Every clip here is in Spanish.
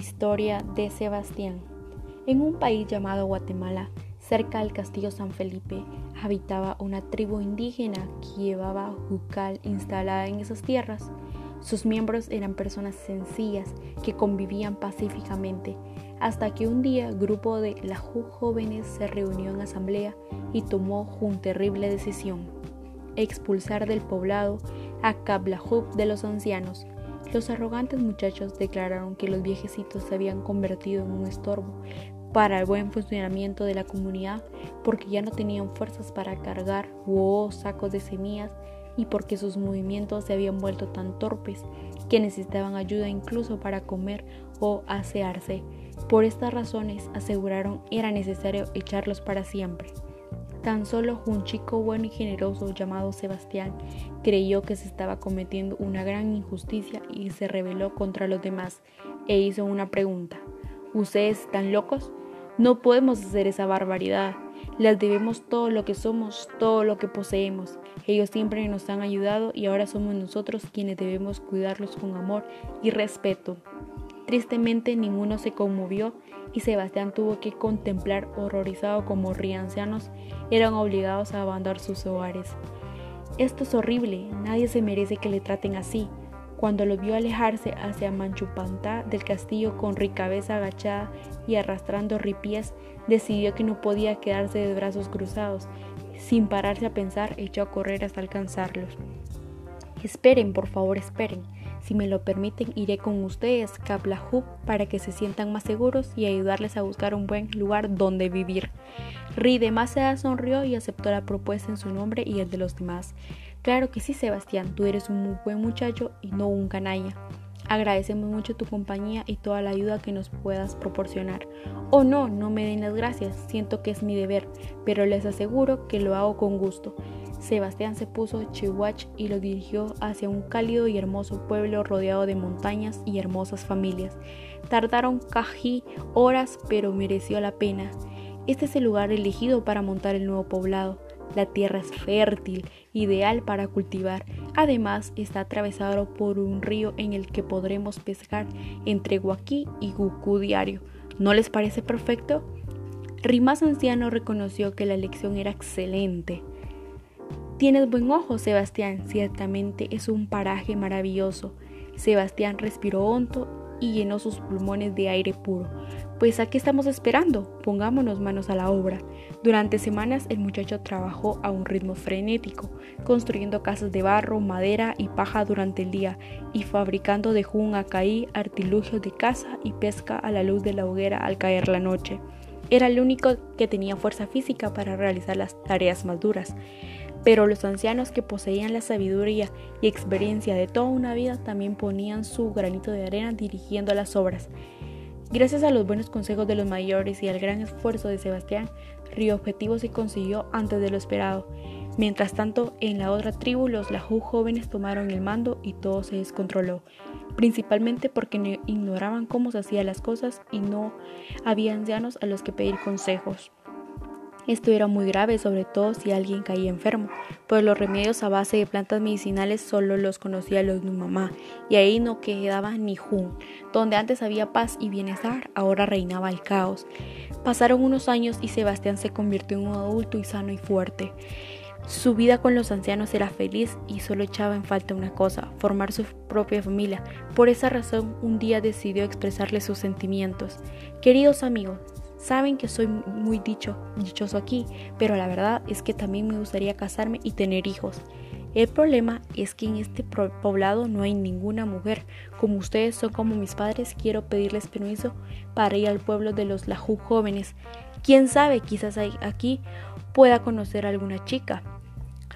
Historia de Sebastián. En un país llamado Guatemala, cerca del castillo San Felipe, habitaba una tribu indígena que llevaba jucal instalada en esas tierras. Sus miembros eran personas sencillas que convivían pacíficamente, hasta que un día grupo de Lahu jóvenes se reunió en asamblea y tomó una terrible decisión, expulsar del poblado a Kablahub de los ancianos, los arrogantes muchachos declararon que los viejecitos se habían convertido en un estorbo para el buen funcionamiento de la comunidad porque ya no tenían fuerzas para cargar o sacos de semillas y porque sus movimientos se habían vuelto tan torpes que necesitaban ayuda incluso para comer o asearse. Por estas razones aseguraron era necesario echarlos para siempre. Tan solo un chico bueno y generoso llamado Sebastián creyó que se estaba cometiendo una gran injusticia y se rebeló contra los demás e hizo una pregunta. ¿Ustedes están locos? No podemos hacer esa barbaridad. Les debemos todo lo que somos, todo lo que poseemos. Ellos siempre nos han ayudado y ahora somos nosotros quienes debemos cuidarlos con amor y respeto. Tristemente ninguno se conmovió y Sebastián tuvo que contemplar horrorizado como ancianos eran obligados a abandonar sus hogares. Esto es horrible, nadie se merece que le traten así. Cuando lo vio alejarse hacia Manchupantá del castillo con ricabeza agachada y arrastrando ripies, decidió que no podía quedarse de brazos cruzados. Sin pararse a pensar, echó a correr hasta alcanzarlos. Esperen, por favor, esperen. Si me lo permiten, iré con ustedes, Kaplahub, para que se sientan más seguros y ayudarles a buscar un buen lugar donde vivir. Ri de sonrió y aceptó la propuesta en su nombre y el de los demás. Claro que sí, Sebastián, tú eres un buen muchacho y no un canalla. Agradecemos mucho tu compañía y toda la ayuda que nos puedas proporcionar. Oh no, no me den las gracias, siento que es mi deber, pero les aseguro que lo hago con gusto. Sebastián se puso chihuach y lo dirigió hacia un cálido y hermoso pueblo rodeado de montañas y hermosas familias. Tardaron casi horas, pero mereció la pena. Este es el lugar elegido para montar el nuevo poblado. La tierra es fértil, ideal para cultivar. Además, está atravesado por un río en el que podremos pescar entre Guaquí y Gucú diario. ¿No les parece perfecto? Rimas anciano reconoció que la elección era excelente. Tienes buen ojo, Sebastián. Ciertamente es un paraje maravilloso. Sebastián respiró hondo y llenó sus pulmones de aire puro. Pues ¿a qué estamos esperando? Pongámonos manos a la obra. Durante semanas el muchacho trabajó a un ritmo frenético, construyendo casas de barro, madera y paja durante el día y fabricando de juncaí artilugios de caza y pesca a la luz de la hoguera al caer la noche. Era el único que tenía fuerza física para realizar las tareas más duras. Pero los ancianos que poseían la sabiduría y experiencia de toda una vida también ponían su granito de arena dirigiendo las obras. Gracias a los buenos consejos de los mayores y al gran esfuerzo de Sebastián, Río Objetivo se consiguió antes de lo esperado. Mientras tanto, en la otra tribu los Lahu jóvenes tomaron el mando y todo se descontroló, principalmente porque ignoraban cómo se hacían las cosas y no había ancianos a los que pedir consejos. Esto era muy grave, sobre todo si alguien caía enfermo, pues los remedios a base de plantas medicinales solo los conocía los mamá, y ahí no quedaba ni jun. Donde antes había paz y bienestar, ahora reinaba el caos. Pasaron unos años y Sebastián se convirtió en un adulto y sano y fuerte. Su vida con los ancianos era feliz y solo echaba en falta una cosa, formar su propia familia. Por esa razón, un día decidió expresarle sus sentimientos. Queridos amigos, Saben que soy muy dicho, dichoso aquí, pero la verdad es que también me gustaría casarme y tener hijos. El problema es que en este poblado no hay ninguna mujer. Como ustedes son como mis padres, quiero pedirles permiso para ir al pueblo de los Lahu jóvenes. Quién sabe, quizás aquí pueda conocer a alguna chica.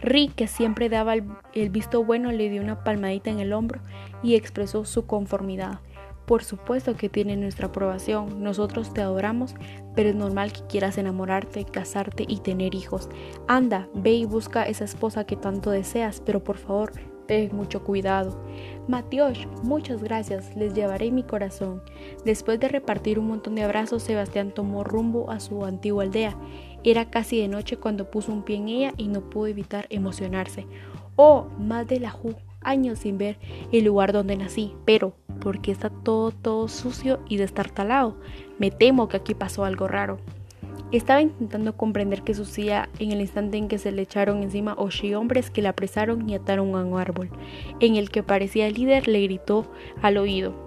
Ri, que siempre daba el visto bueno, le dio una palmadita en el hombro y expresó su conformidad. Por supuesto que tiene nuestra aprobación, nosotros te adoramos, pero es normal que quieras enamorarte, casarte y tener hijos. Anda, ve y busca esa esposa que tanto deseas, pero por favor, ten mucho cuidado. Matiosh, muchas gracias, les llevaré mi corazón. Después de repartir un montón de abrazos, Sebastián tomó rumbo a su antigua aldea. Era casi de noche cuando puso un pie en ella y no pudo evitar emocionarse. Oh, más de la ju, años sin ver el lugar donde nací, pero porque está todo, todo sucio y destartalado. Me temo que aquí pasó algo raro. Estaba intentando comprender qué sucedía en el instante en que se le echaron encima ocho hombres que la apresaron y ataron a un árbol, en el que parecía el líder le gritó al oído.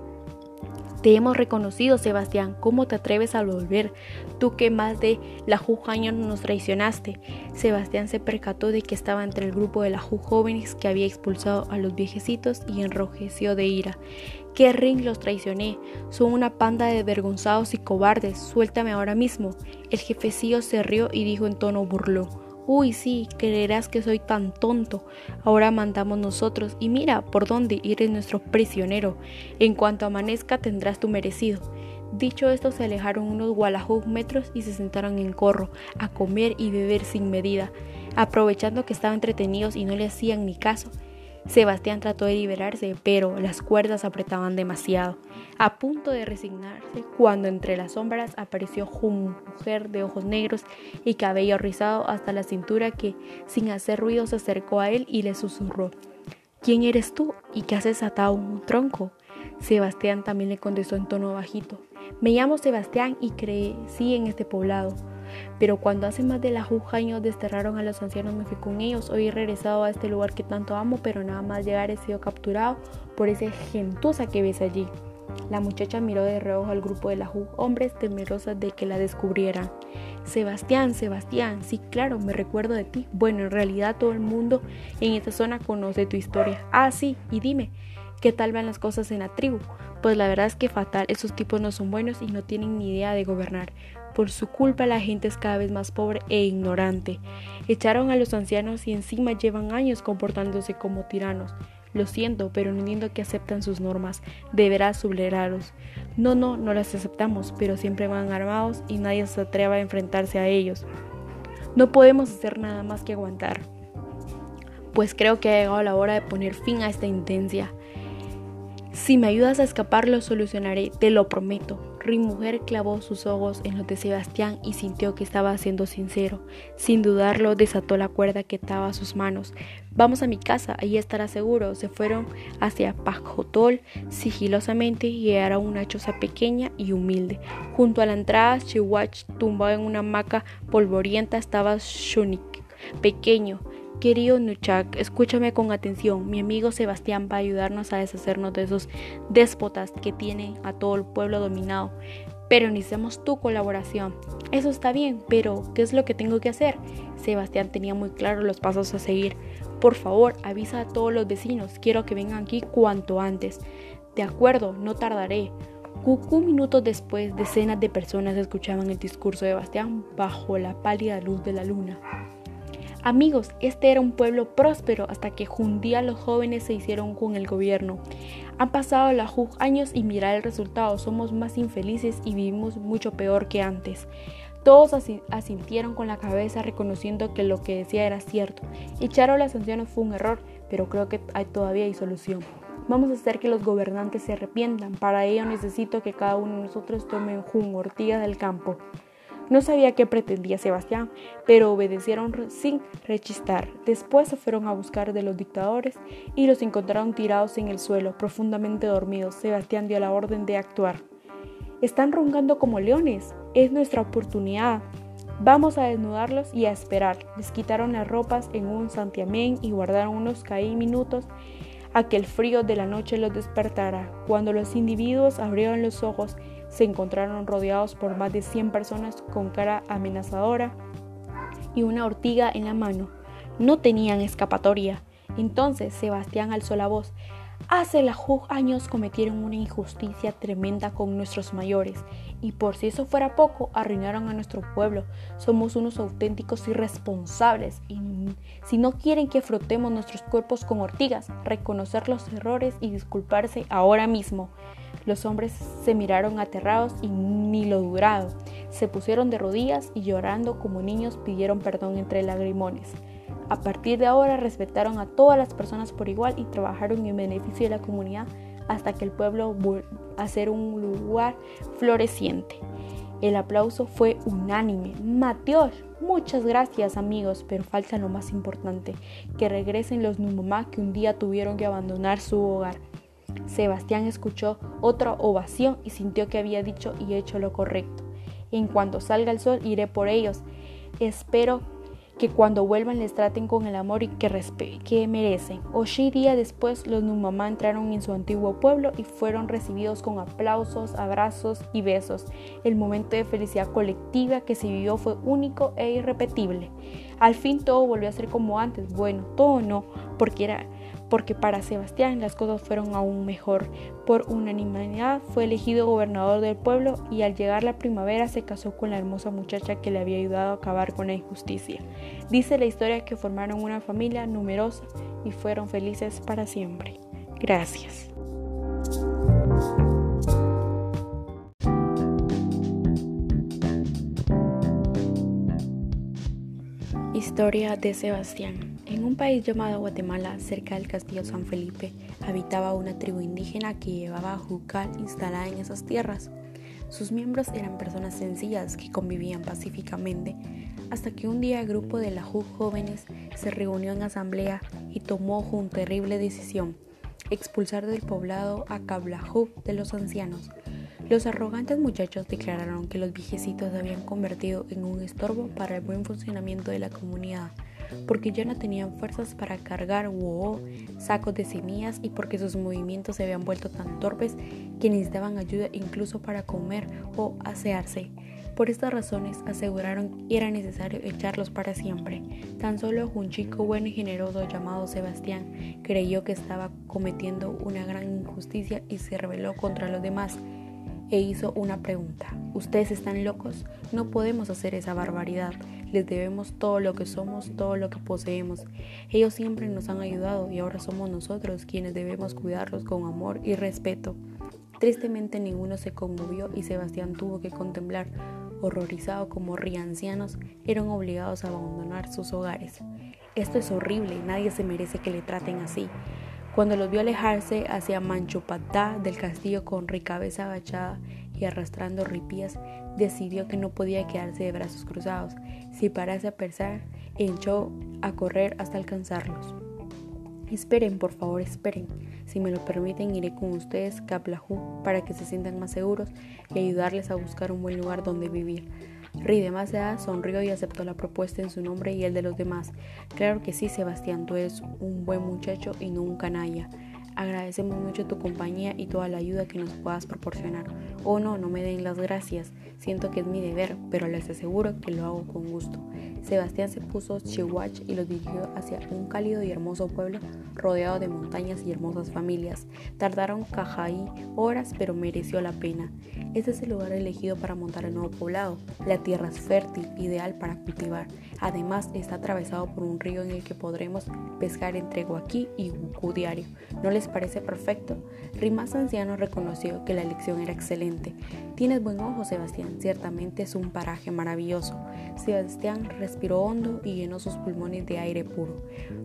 Te hemos reconocido, Sebastián. ¿Cómo te atreves a volver? Tú que más de la Ju años nos traicionaste. Sebastián se percató de que estaba entre el grupo de la Ju jóvenes que había expulsado a los viejecitos y enrojeció de ira. ¿Qué ring los traicioné? Son una panda de vergonzados y cobardes. Suéltame ahora mismo. El jefecillo se rió y dijo en tono burlón. Uy, sí, creerás que soy tan tonto. Ahora mandamos nosotros y mira por dónde eres nuestro prisionero. En cuanto amanezca tendrás tu merecido. Dicho esto, se alejaron unos gualajos metros y se sentaron en corro, a comer y beber sin medida. Aprovechando que estaban entretenidos y no le hacían ni caso, Sebastián trató de liberarse, pero las cuerdas apretaban demasiado. A punto de resignarse, cuando entre las sombras apareció una mujer de ojos negros y cabello rizado hasta la cintura que, sin hacer ruido, se acercó a él y le susurró. ¿Quién eres tú y qué haces atado a un tronco? Sebastián también le contestó en tono bajito. Me llamo Sebastián y crecí en este poblado. Pero cuando hace más de la años desterraron a los ancianos me fui con ellos. Hoy he regresado a este lugar que tanto amo, pero nada más llegar he sido capturado por ese gentuza que ves allí. La muchacha miró de reojo al grupo de la hombres temerosos de que la descubrieran. Sebastián, Sebastián, sí, claro, me recuerdo de ti. Bueno, en realidad todo el mundo en esta zona conoce tu historia. Ah, sí, y dime, ¿qué tal van las cosas en la tribu? Pues la verdad es que fatal, esos tipos no son buenos y no tienen ni idea de gobernar. Por su culpa la gente es cada vez más pobre e ignorante. Echaron a los ancianos y encima llevan años comportándose como tiranos. Lo siento, pero no entiendo que aceptan sus normas. Deberás sublerarlos. No, no, no las aceptamos, pero siempre van armados y nadie se atreve a enfrentarse a ellos. No podemos hacer nada más que aguantar. Pues creo que ha llegado la hora de poner fin a esta intensia. Si me ayudas a escapar lo solucionaré, te lo prometo. Mujer clavó sus ojos en los de Sebastián y sintió que estaba siendo sincero. Sin dudarlo, desató la cuerda que ataba a sus manos. Vamos a mi casa, allí estará seguro. Se fueron hacia Pajotol sigilosamente y llegaron a una choza pequeña y humilde. Junto a la entrada, Chihuach, tumbado en una hamaca polvorienta, estaba Shunik, pequeño, Querido Nuchak, escúchame con atención. Mi amigo Sebastián va a ayudarnos a deshacernos de esos déspotas que tienen a todo el pueblo dominado. Pero necesitamos tu colaboración. Eso está bien, pero ¿qué es lo que tengo que hacer? Sebastián tenía muy claro los pasos a seguir. Por favor, avisa a todos los vecinos. Quiero que vengan aquí cuanto antes. De acuerdo, no tardaré. Un minutos después, decenas de personas escuchaban el discurso de Sebastián bajo la pálida luz de la luna. Amigos, este era un pueblo próspero hasta que un día los jóvenes se hicieron con el gobierno. Han pasado la años y mira el resultado, somos más infelices y vivimos mucho peor que antes. Todos asintieron con la cabeza reconociendo que lo que decía era cierto. Echar a las sanciones fue un error, pero creo que hay, todavía hay solución. Vamos a hacer que los gobernantes se arrepientan. Para ello necesito que cada uno de nosotros tome un ortiga del campo. No sabía qué pretendía Sebastián, pero obedecieron sin rechistar. Después se fueron a buscar de los dictadores y los encontraron tirados en el suelo, profundamente dormidos. Sebastián dio la orden de actuar. Están rongando como leones. Es nuestra oportunidad. Vamos a desnudarlos y a esperar. Les quitaron las ropas en un santiamén y guardaron unos caí minutos a que el frío de la noche los despertara. Cuando los individuos abrieron los ojos, se encontraron rodeados por más de 100 personas con cara amenazadora y una ortiga en la mano. No tenían escapatoria. Entonces Sebastián alzó la voz. Hace la años cometieron una injusticia tremenda con nuestros mayores, y por si eso fuera poco, arruinaron a nuestro pueblo. Somos unos auténticos irresponsables, y si no quieren que frotemos nuestros cuerpos con ortigas, reconocer los errores y disculparse ahora mismo. Los hombres se miraron aterrados y ni lo duraron. Se pusieron de rodillas y llorando como niños pidieron perdón entre lagrimones. A partir de ahora respetaron a todas las personas por igual y trabajaron en beneficio de la comunidad hasta que el pueblo a ser un lugar floreciente. El aplauso fue unánime. Mateos, muchas gracias amigos, pero falta lo más importante, que regresen los Numumá que un día tuvieron que abandonar su hogar. Sebastián escuchó otra ovación y sintió que había dicho y hecho lo correcto. En cuanto salga el sol iré por ellos. Espero que cuando vuelvan les traten con el amor y que, que merecen. Ocho días después, los Numamá entraron en su antiguo pueblo y fueron recibidos con aplausos, abrazos y besos. El momento de felicidad colectiva que se vivió fue único e irrepetible. Al fin todo volvió a ser como antes. Bueno, todo no, porque era porque para Sebastián las cosas fueron aún mejor. Por unanimidad fue elegido gobernador del pueblo y al llegar la primavera se casó con la hermosa muchacha que le había ayudado a acabar con la injusticia. Dice la historia que formaron una familia numerosa y fueron felices para siempre. Gracias. Historia de Sebastián. En un país llamado Guatemala, cerca del castillo San Felipe, habitaba una tribu indígena que llevaba jucal instalada en esas tierras. Sus miembros eran personas sencillas que convivían pacíficamente, hasta que un día el grupo de Lahu jóvenes se reunió en asamblea y tomó una terrible decisión, expulsar del poblado a Kablahu de los ancianos. Los arrogantes muchachos declararon que los viejecitos se habían convertido en un estorbo para el buen funcionamiento de la comunidad, porque ya no tenían fuerzas para cargar wo, sacos de semillas y porque sus movimientos se habían vuelto tan torpes que necesitaban ayuda incluso para comer o asearse. Por estas razones aseguraron que era necesario echarlos para siempre. Tan solo un chico bueno y generoso llamado Sebastián creyó que estaba cometiendo una gran injusticia y se rebeló contra los demás e hizo una pregunta. ¿Ustedes están locos? No podemos hacer esa barbaridad. Les debemos todo lo que somos, todo lo que poseemos. Ellos siempre nos han ayudado y ahora somos nosotros quienes debemos cuidarlos con amor y respeto. Tristemente ninguno se conmovió y Sebastián tuvo que contemplar, horrorizado como ancianos, eran obligados a abandonar sus hogares. Esto es horrible, nadie se merece que le traten así. Cuando los vio alejarse hacia Manchupatá del castillo con cabeza agachada y arrastrando ripías, decidió que no podía quedarse de brazos cruzados. Si parase a pensar, echó a correr hasta alcanzarlos. Esperen, por favor, esperen. Si me lo permiten, iré con ustedes a para que se sientan más seguros y ayudarles a buscar un buen lugar donde vivir. Ridemasa sonrió y aceptó la propuesta en su nombre y el de los demás. Claro que sí, Sebastián, tú eres un buen muchacho y no un canalla. Agradecemos mucho tu compañía y toda la ayuda que nos puedas proporcionar. Oh no, no me den las gracias. Siento que es mi deber, pero les aseguro que lo hago con gusto. Sebastián se puso chihuach y los dirigió hacia un cálido y hermoso pueblo rodeado de montañas y hermosas familias. Tardaron Cajaí horas, pero mereció la pena. Este es el lugar elegido para montar el nuevo poblado. La tierra es fértil, ideal para cultivar. Además, está atravesado por un río en el que podremos pescar entre Guaquí y Gucú diario. ¿No les parece perfecto? Rimas anciano reconoció que la elección era excelente. Tienes buen ojo, Sebastián. Ciertamente es un paraje maravilloso. Sebastián respiró hondo y llenó sus pulmones de aire puro.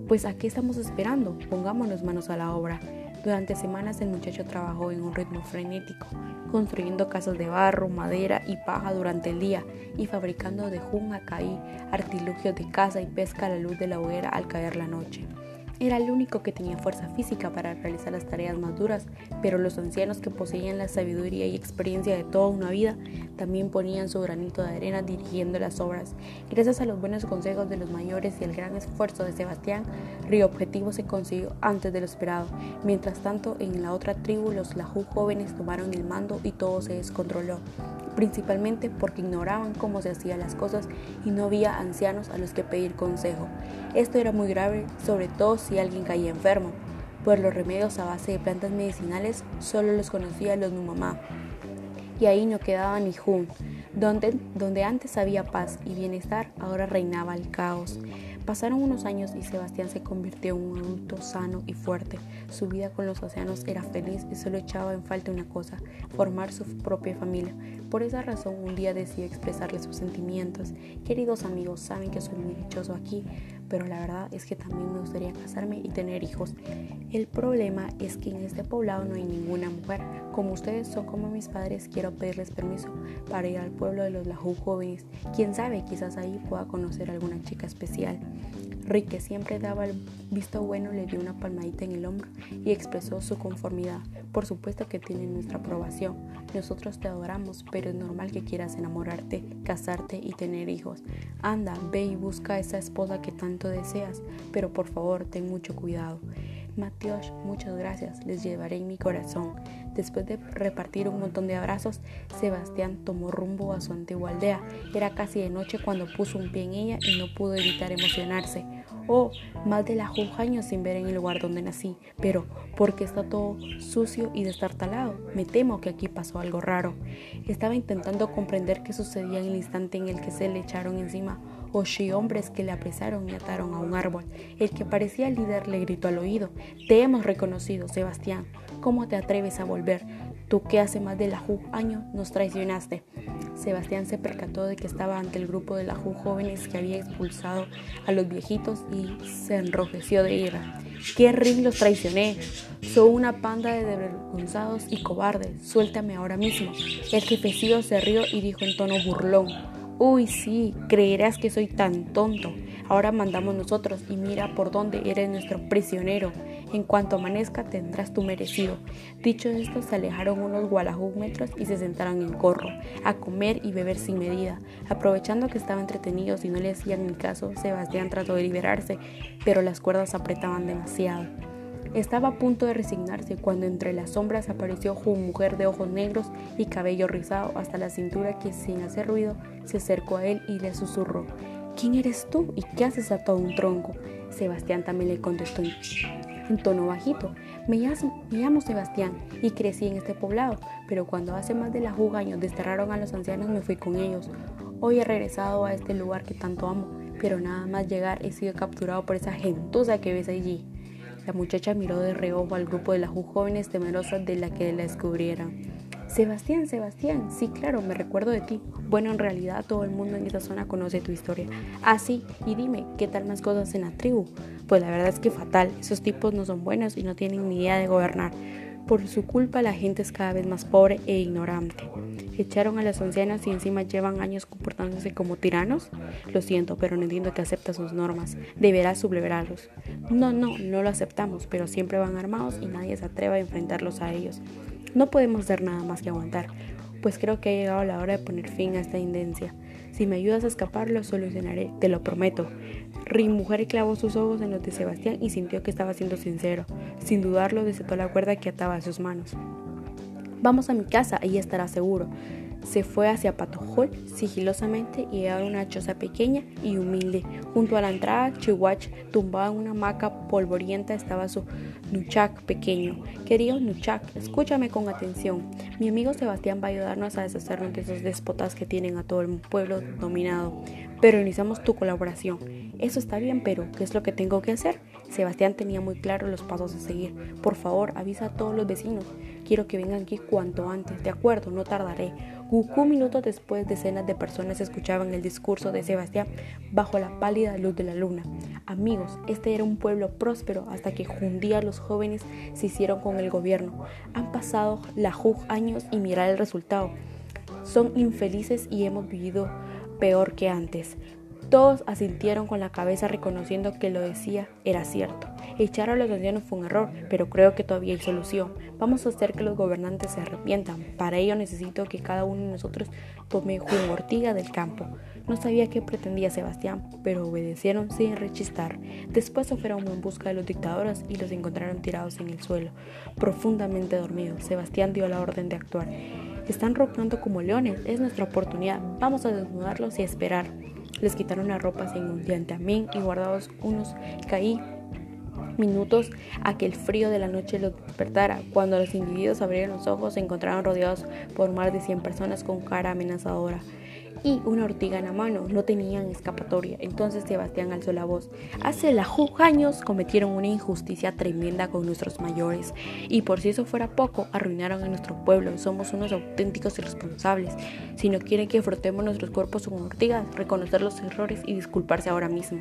Pues ¿a qué estamos esperando? Pongámonos manos a la obra. Durante semanas el muchacho trabajó en un ritmo frenético, construyendo casas de barro, madera y paja durante el día y fabricando de jun a caí artilugios de caza y pesca a la luz de la hoguera al caer la noche. Era el único que tenía fuerza física para realizar las tareas más duras, pero los ancianos que poseían la sabiduría y experiencia de toda una vida también ponían su granito de arena dirigiendo las obras. Gracias a los buenos consejos de los mayores y el gran esfuerzo de Sebastián, Río Objetivo se consiguió antes de lo esperado. Mientras tanto, en la otra tribu, los Lahu jóvenes tomaron el mando y todo se descontroló principalmente porque ignoraban cómo se hacían las cosas y no había ancianos a los que pedir consejo. Esto era muy grave, sobre todo si alguien caía enfermo, pues los remedios a base de plantas medicinales solo los conocían los Numamá. Y ahí no quedaba ni Jun, donde, donde antes había paz y bienestar, ahora reinaba el caos. Pasaron unos años y Sebastián se convirtió en un adulto sano y fuerte. Su vida con los océanos era feliz y solo echaba en falta una cosa, formar su propia familia. Por esa razón un día decidió expresarle sus sentimientos. Queridos amigos, saben que soy muy dichoso aquí, pero la verdad es que también me gustaría casarme y tener hijos. El problema es que en este poblado no hay ninguna mujer. Como ustedes son como mis padres, quiero pedirles permiso para ir al pueblo de los Lahu jóvenes. Quién sabe, quizás ahí pueda conocer a alguna chica especial. Rick, que siempre daba el visto bueno, le dio una palmadita en el hombro y expresó su conformidad. Por supuesto que tiene nuestra aprobación. Nosotros te adoramos, pero es normal que quieras enamorarte, casarte y tener hijos. Anda, ve y busca a esa esposa que tanto deseas, pero por favor ten mucho cuidado. Mateos, muchas gracias, les llevaré en mi corazón. Después de repartir un montón de abrazos, Sebastián tomó rumbo a su antigua aldea. Era casi de noche cuando puso un pie en ella y no pudo evitar emocionarse. Oh, más de la años sin ver en el lugar donde nací, pero porque está todo sucio y destartalado. Me temo que aquí pasó algo raro. Estaba intentando comprender qué sucedía en el instante en el que se le echaron encima ocho hombres que le apresaron y ataron a un árbol. El que parecía líder le gritó al oído, Te hemos reconocido, Sebastián. ¿Cómo te atreves a volver? Tú que hace más de la Ju año nos traicionaste. Sebastián se percató de que estaba ante el grupo de la Ju jóvenes que había expulsado a los viejitos y se enrojeció de ira. ¿Qué ring los traicioné? Soy una panda de desvergonzados y cobardes. Suéltame ahora mismo. El jefecillo se rió y dijo en tono burlón. Uy, sí, creerás que soy tan tonto. Ahora mandamos nosotros y mira por dónde eres nuestro prisionero. En cuanto amanezca tendrás tu merecido. Dicho esto, se alejaron unos gualajúmetros y se sentaron en corro, a comer y beber sin medida. Aprovechando que estaban entretenidos y no le hacían ni caso, Sebastián trató de liberarse, pero las cuerdas apretaban demasiado. Estaba a punto de resignarse cuando entre las sombras apareció una mujer de ojos negros y cabello rizado hasta la cintura que sin hacer ruido se acercó a él y le susurró, ¿quién eres tú y qué haces a todo un tronco? Sebastián también le contestó en tono bajito, me llamo, me llamo, Sebastián y crecí en este poblado, pero cuando hace más de la juga años desterraron a los ancianos me fui con ellos. Hoy he regresado a este lugar que tanto amo, pero nada más llegar he sido capturado por esa gentuza que ves allí. La muchacha miró de reojo al grupo de las jóvenes temerosas de la que la descubrieran. Sebastián, Sebastián, sí, claro, me recuerdo de ti. Bueno, en realidad todo el mundo en esa zona conoce tu historia. Ah, sí, y dime, ¿qué tal más cosas en la tribu? Pues la verdad es que fatal, esos tipos no son buenos y no tienen ni idea de gobernar. Por su culpa la gente es cada vez más pobre e ignorante. Echaron a las ancianas y encima llevan años comportándose como tiranos. Lo siento, pero no entiendo que acepta sus normas. Deberás sublevarlos. No, no, no lo aceptamos, pero siempre van armados y nadie se atreve a enfrentarlos a ellos. No podemos hacer nada más que aguantar, pues creo que ha llegado la hora de poner fin a esta indencia. Si me ayudas a escapar, lo solucionaré, te lo prometo. Ri mujer clavó sus ojos en los de Sebastián y sintió que estaba siendo sincero. Sin dudarlo, desató la cuerda que ataba a sus manos. Vamos a mi casa, ahí estará seguro. Se fue hacia Patojol sigilosamente y a una choza pequeña y humilde. Junto a la entrada, Chihuach, tumbado en una hamaca polvorienta, estaba su Nuchak pequeño. Querido Nuchak, escúchame con atención. Mi amigo Sebastián va a ayudarnos a deshacernos de esos déspotas que tienen a todo el pueblo dominado. Pero necesitamos tu colaboración. Eso está bien, pero ¿qué es lo que tengo que hacer? Sebastián tenía muy claro los pasos a seguir. Por favor, avisa a todos los vecinos. Quiero que vengan aquí cuanto antes. De acuerdo, no tardaré. Un minutos después, decenas de personas escuchaban el discurso de Sebastián bajo la pálida luz de la luna. Amigos, este era un pueblo próspero hasta que un día los jóvenes se hicieron con el gobierno. Han pasado la JUG años y mirar el resultado. Son infelices y hemos vivido peor que antes. Todos asintieron con la cabeza reconociendo que lo decía era cierto. Echar a los ancianos fue un error, pero creo que todavía hay solución. Vamos a hacer que los gobernantes se arrepientan. Para ello necesito que cada uno de nosotros tome una ortiga del campo. No sabía qué pretendía Sebastián, pero obedecieron sin rechistar. Después se fueron en busca de los dictadores y los encontraron tirados en el suelo, profundamente dormidos. Sebastián dio la orden de actuar. Están roncando como leones, es nuestra oportunidad. Vamos a desnudarlos y esperar. Les quitaron las ropas en un diantamín y guardados unos caí minutos a que el frío de la noche los despertara. Cuando los individuos abrieron los ojos, se encontraron rodeados por más de 100 personas con cara amenazadora y una ortiga en la mano. No tenían escapatoria. Entonces Sebastián alzó la voz. Hace la años cometieron una injusticia tremenda con nuestros mayores. Y por si eso fuera poco, arruinaron a nuestro pueblo. Somos unos auténticos irresponsables. Si no quieren que frotemos nuestros cuerpos con ortigas, reconocer los errores y disculparse ahora mismo.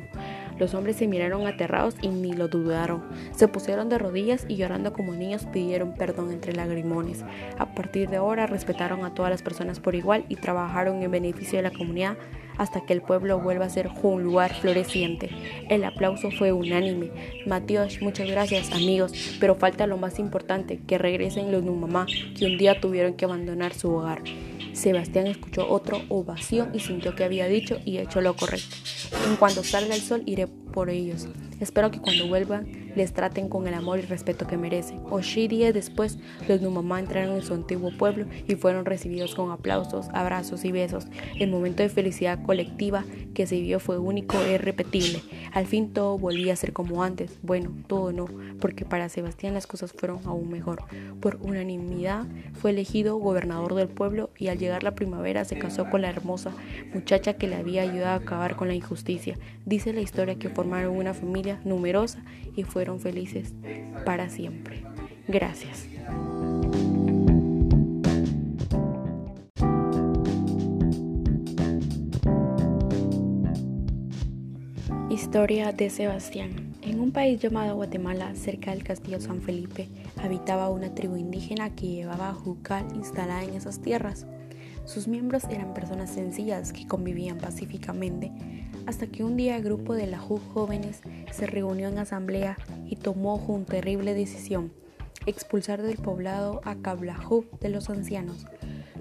Los hombres se miraron aterrados y ni lo dudaron. Se pusieron de rodillas y llorando como niños pidieron perdón entre lagrimones. A partir de ahora respetaron a todas las personas por igual y trabajaron en beneficio de la comunidad hasta que el pueblo vuelva a ser un lugar floreciente. El aplauso fue unánime. Matías, muchas gracias amigos, pero falta lo más importante, que regresen los Numamá, que un día tuvieron que abandonar su hogar. Sebastián escuchó otra ovación y sintió que había dicho y hecho lo correcto. En cuanto salga el sol iré por ellos. Espero que cuando vuelvan les traten con el amor y respeto que merecen. Ocho días después, los Numamá entraron en su antiguo pueblo y fueron recibidos con aplausos, abrazos y besos. El momento de felicidad colectiva que se vivió fue único e irrepetible. Al fin todo volvía a ser como antes. Bueno, todo no, porque para Sebastián las cosas fueron aún mejor. Por unanimidad fue elegido gobernador del pueblo y al llegar la primavera se casó con la hermosa muchacha que le había ayudado a acabar con la injusticia. Dice la historia que formaron una familia numerosa y fue fueron felices para siempre. Gracias. Historia de Sebastián. En un país llamado Guatemala, cerca del castillo San Felipe, habitaba una tribu indígena que llevaba jucal instalada en esas tierras. Sus miembros eran personas sencillas que convivían pacíficamente hasta que un día el grupo de la jóvenes se reunió en asamblea y tomó una terrible decisión, expulsar del poblado a Cablajú de los ancianos.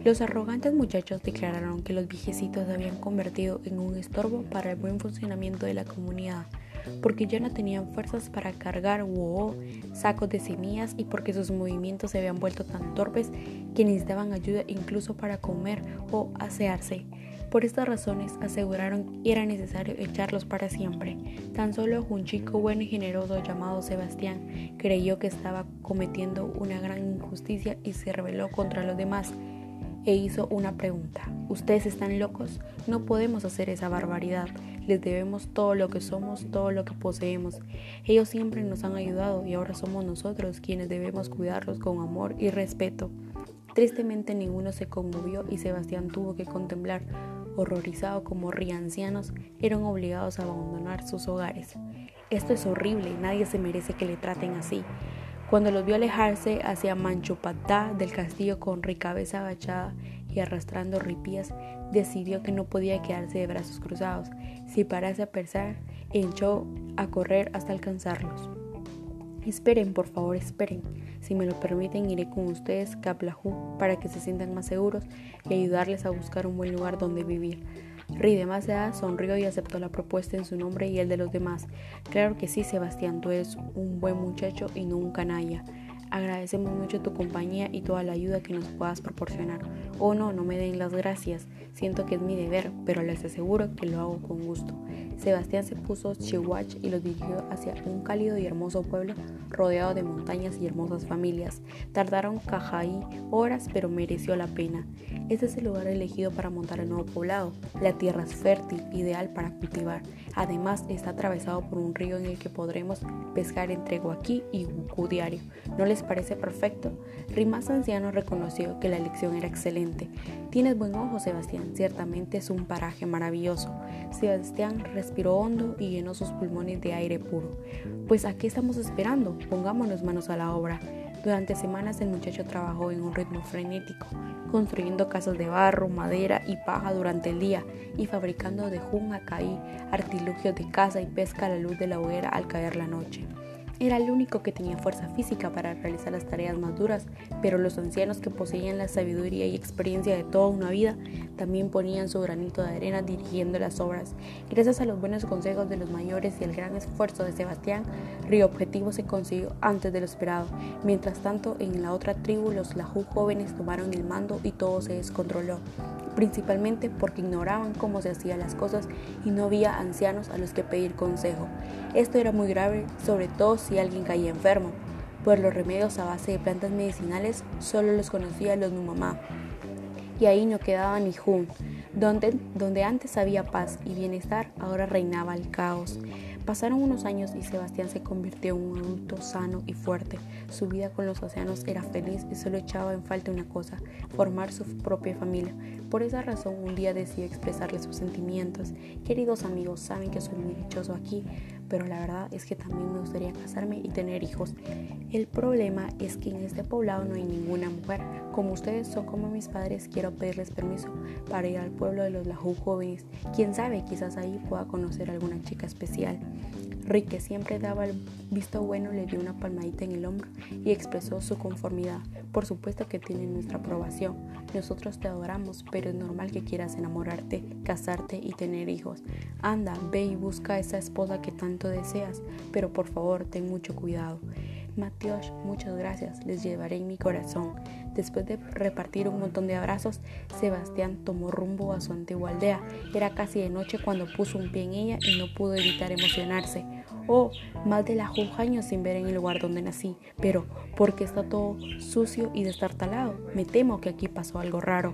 Los arrogantes muchachos declararon que los viejecitos se habían convertido en un estorbo para el buen funcionamiento de la comunidad, porque ya no tenían fuerzas para cargar wo, sacos de semillas y porque sus movimientos se habían vuelto tan torpes que necesitaban ayuda incluso para comer o asearse. Por estas razones aseguraron que era necesario echarlos para siempre. Tan solo un chico bueno y generoso llamado Sebastián creyó que estaba cometiendo una gran injusticia y se rebeló contra los demás e hizo una pregunta. ¿Ustedes están locos? No podemos hacer esa barbaridad. Les debemos todo lo que somos, todo lo que poseemos. Ellos siempre nos han ayudado y ahora somos nosotros quienes debemos cuidarlos con amor y respeto. Tristemente ninguno se conmovió y Sebastián tuvo que contemplar horrorizados como riancianos, eran obligados a abandonar sus hogares. Esto es horrible, nadie se merece que le traten así. Cuando los vio alejarse hacia Manchopatá del castillo con ricabeza agachada y arrastrando ripías, decidió que no podía quedarse de brazos cruzados. Si parase a pensar, echó a correr hasta alcanzarlos. Esperen, por favor, esperen. Si me lo permiten, iré con ustedes a para que se sientan más seguros y ayudarles a buscar un buen lugar donde vivir. Ride más edad sonrió y aceptó la propuesta en su nombre y el de los demás. Claro que sí, Sebastián, tú eres un buen muchacho y no un canalla. Agradecemos mucho tu compañía y toda la ayuda que nos puedas proporcionar. Oh no, no me den las gracias. Siento que es mi deber, pero les aseguro que lo hago con gusto. Sebastián se puso chihuach y los dirigió hacia un cálido y hermoso pueblo rodeado de montañas y hermosas familias. Tardaron Cajaí horas, pero mereció la pena. Este es el lugar elegido para montar el nuevo poblado. La tierra es fértil, ideal para cultivar. Además, está atravesado por un río en el que podremos pescar entre Guaquí y Gucú diario. ¿No les parece perfecto? Rimas anciano reconoció que la elección era excelente. Tienes buen ojo, Sebastián. Ciertamente es un paraje maravilloso. Sebastián respiró hondo y llenó sus pulmones de aire puro. Pues ¿a qué estamos esperando? Pongámonos manos a la obra. Durante semanas el muchacho trabajó en un ritmo frenético, construyendo casas de barro, madera y paja durante el día y fabricando de jun a caí artilugios de caza y pesca a la luz de la hoguera al caer la noche. Era el único que tenía fuerza física para realizar las tareas más duras, pero los ancianos que poseían la sabiduría y experiencia de toda una vida también ponían su granito de arena dirigiendo las obras. Gracias a los buenos consejos de los mayores y el gran esfuerzo de Sebastián, Río Objetivo se consiguió antes de lo esperado. Mientras tanto, en la otra tribu, los Lajú jóvenes tomaron el mando y todo se descontroló principalmente porque ignoraban cómo se hacían las cosas y no había ancianos a los que pedir consejo. Esto era muy grave, sobre todo si alguien caía enfermo, pues los remedios a base de plantas medicinales solo los conocían los Numamá. Y ahí no quedaba ni Jun, donde, donde antes había paz y bienestar, ahora reinaba el caos. Pasaron unos años y Sebastián se convirtió en un adulto sano y fuerte. Su vida con los océanos era feliz y solo echaba en falta una cosa, formar su propia familia. Por esa razón un día decidí expresarles sus sentimientos. Queridos amigos, saben que soy muy dichoso aquí, pero la verdad es que también me gustaría casarme y tener hijos. El problema es que en este poblado no hay ninguna mujer. Como ustedes son como mis padres, quiero pedirles permiso para ir al pueblo de los Lahu jóvenes. Quién sabe, quizás ahí pueda conocer a alguna chica especial. Rick, que siempre daba el visto bueno, le dio una palmadita en el hombro y expresó su conformidad. Por supuesto que tiene nuestra aprobación. Nosotros te adoramos, pero es normal que quieras enamorarte, casarte y tener hijos. Anda, ve y busca a esa esposa que tanto deseas, pero por favor ten mucho cuidado. Mateos, muchas gracias, les llevaré en mi corazón. Después de repartir un montón de abrazos, Sebastián tomó rumbo a su antigua aldea. Era casi de noche cuando puso un pie en ella y no pudo evitar emocionarse. Oh, más de la años sin ver en el lugar donde nací. Pero, ¿por qué está todo sucio y destartalado? Me temo que aquí pasó algo raro.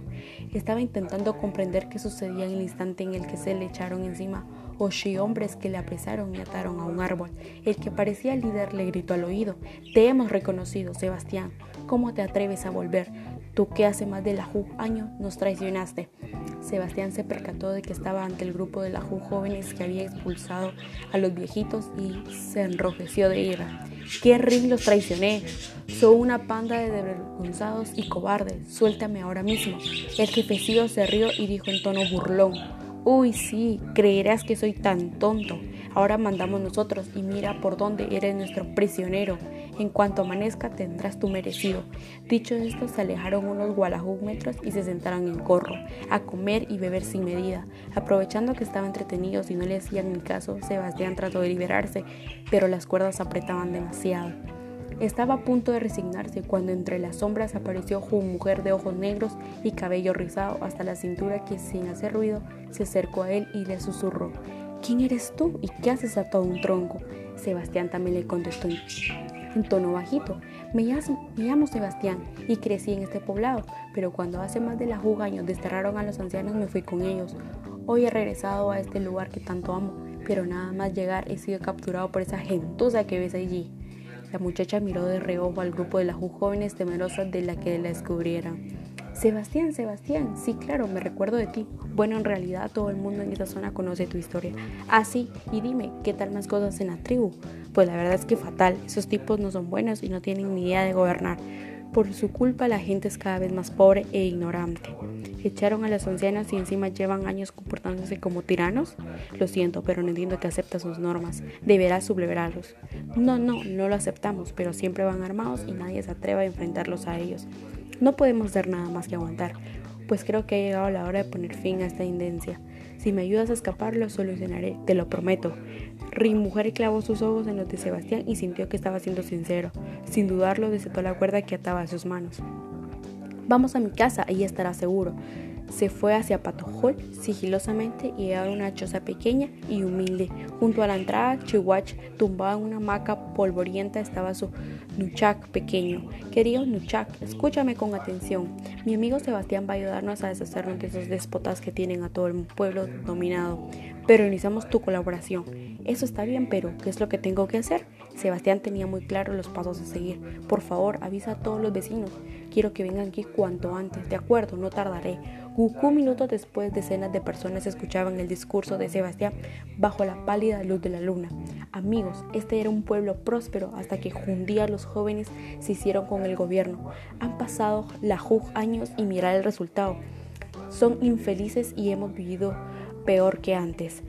Estaba intentando comprender qué sucedía en el instante en el que se le echaron encima ocho hombres que le apresaron y ataron a un árbol. El que parecía líder le gritó al oído, Te hemos reconocido, Sebastián. ¿Cómo te atreves a volver? Tú que hace más de la Ju año nos traicionaste. Sebastián se percató de que estaba ante el grupo de la Ju jóvenes que había expulsado a los viejitos y se enrojeció de ira. ¿Qué ring los traicioné? Son una panda de desvergonzados y cobardes. Suéltame ahora mismo. El jefecillo se rió y dijo en tono burlón. Uy, sí, creerás que soy tan tonto. Ahora mandamos nosotros y mira por dónde eres nuestro prisionero. En cuanto amanezca tendrás tu merecido. Dicho esto, se alejaron unos metros y se sentaron en corro, a comer y beber sin medida. Aprovechando que estaban entretenidos y no le hacían ni caso, Sebastián trató de liberarse, pero las cuerdas apretaban demasiado. Estaba a punto de resignarse cuando entre las sombras apareció una mujer de ojos negros y cabello rizado hasta la cintura que sin hacer ruido se acercó a él y le susurró, ¿quién eres tú y qué haces a todo un tronco? Sebastián también le contestó en, tono bajito, me llamo, Sebastián y crecí en este poblado, pero cuando hace más de la juga años desterraron a los ancianos me fui con ellos. Hoy he regresado a este lugar que tanto amo, pero nada más llegar he sido capturado por esa gentuza que ves allí. La muchacha miró de reojo al grupo de las jóvenes temerosas de la que la descubrieran. Sebastián, Sebastián, sí, claro, me recuerdo de ti. Bueno, en realidad todo el mundo en esta zona conoce tu historia. Ah, sí, y dime, ¿qué tal más cosas en la tribu? Pues la verdad es que fatal, esos tipos no son buenos y no tienen ni idea de gobernar. Por su culpa la gente es cada vez más pobre e ignorante. Echaron a las ancianas y encima llevan años comportándose como tiranos. Lo siento, pero no entiendo que acepta sus normas. Deberás sublevarlos. No, no, no lo aceptamos, pero siempre van armados y nadie se atreve a enfrentarlos a ellos. No podemos hacer nada más que aguantar, pues creo que ha llegado la hora de poner fin a esta indencia. Si me ayudas a escapar, lo solucionaré, te lo prometo. Ri mujer clavó sus ojos en los de Sebastián y sintió que estaba siendo sincero. Sin dudarlo, desató la cuerda que ataba a sus manos. Vamos a mi casa, ahí estará seguro. Se fue hacia Patojol sigilosamente y a una choza pequeña y humilde. Junto a la entrada, Chihuach, tumbado en una hamaca polvorienta, estaba su Nuchak pequeño. Querido Nuchak, escúchame con atención. Mi amigo Sebastián va a ayudarnos a deshacernos de esos déspotas que tienen a todo el pueblo dominado. Pero necesitamos tu colaboración. Eso está bien, pero ¿qué es lo que tengo que hacer? Sebastián tenía muy claro los pasos a seguir. Por favor, avisa a todos los vecinos. Quiero que vengan aquí cuanto antes. De acuerdo, no tardaré. Un minutos después, decenas de personas escuchaban el discurso de Sebastián bajo la pálida luz de la luna. Amigos, este era un pueblo próspero hasta que un día los jóvenes se hicieron con el gobierno. Han pasado la años y mirar el resultado. Son infelices y hemos vivido peor que antes.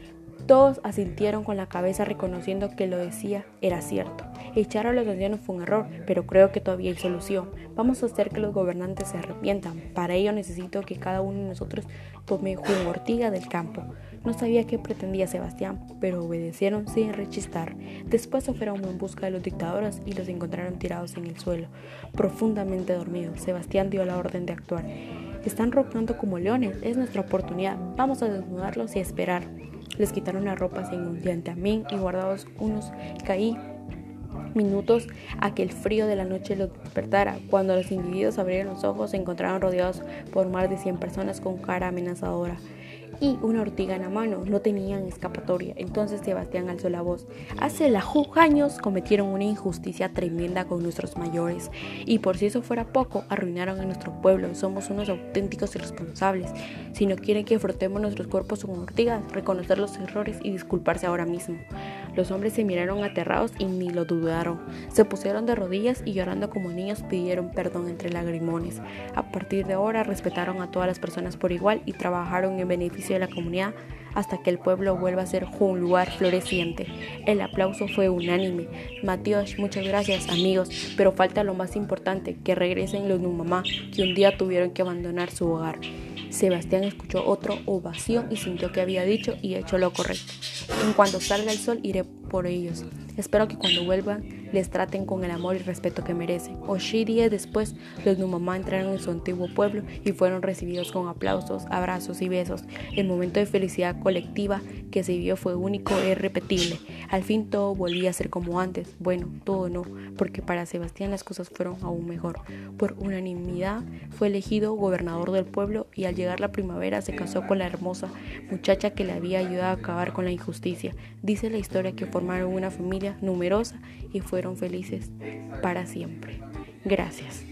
Todos asintieron con la cabeza reconociendo que lo decía era cierto. Echar a los ancianos fue un error, pero creo que todavía hay solución. Vamos a hacer que los gobernantes se arrepientan. Para ello necesito que cada uno de nosotros tome jugo ortiga del campo. No sabía qué pretendía Sebastián, pero obedecieron sin rechistar. Después se fueron en busca de los dictadores y los encontraron tirados en el suelo, profundamente dormidos. Sebastián dio la orden de actuar. Están roncando como leones, es nuestra oportunidad. Vamos a desnudarlos y esperar. Les quitaron las ropas en un diantamín y guardados unos caí minutos a que el frío de la noche los despertara. Cuando los individuos abrieron los ojos, se encontraron rodeados por más de 100 personas con cara amenazadora. Y una ortiga en la mano. No tenían escapatoria. Entonces Sebastián alzó la voz. Hace la años cometieron una injusticia tremenda con nuestros mayores. Y por si eso fuera poco, arruinaron a nuestro pueblo. Somos unos auténticos irresponsables. Si no quieren que frotemos nuestros cuerpos con ortigas, reconocer los errores y disculparse ahora mismo. Los hombres se miraron aterrados y ni lo dudaron. Se pusieron de rodillas y llorando como niños pidieron perdón entre lagrimones. A partir de ahora respetaron a todas las personas por igual y trabajaron en beneficio de la comunidad hasta que el pueblo vuelva a ser un lugar floreciente. El aplauso fue unánime. Matías, muchas gracias amigos, pero falta lo más importante, que regresen los Numamá, que un día tuvieron que abandonar su hogar. Sebastián escuchó otra ovación y sintió que había dicho y hecho lo correcto. En cuanto salga el sol iré por ellos. Espero que cuando vuelvan les traten con el amor y respeto que merecen. Ocho días después, los Numamá entraron en su antiguo pueblo y fueron recibidos con aplausos, abrazos y besos. El momento de felicidad colectiva que se vivió fue único e irrepetible. Al fin todo volvía a ser como antes. Bueno, todo no, porque para Sebastián las cosas fueron aún mejor. Por unanimidad fue elegido gobernador del pueblo y al llegar la primavera se casó con la hermosa muchacha que le había ayudado a acabar con la injusticia. Dice la historia que formaron una familia numerosa y fueron felices para siempre. Gracias.